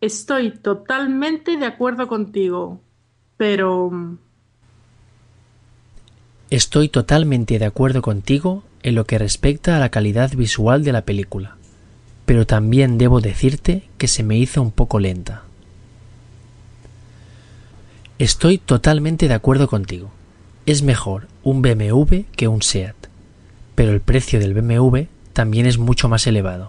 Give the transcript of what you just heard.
Estoy totalmente de acuerdo contigo, pero... Estoy totalmente de acuerdo contigo en lo que respecta a la calidad visual de la película, pero también debo decirte que se me hizo un poco lenta. Estoy totalmente de acuerdo contigo. Es mejor un BMW que un SEAT, pero el precio del BMW también es mucho más elevado.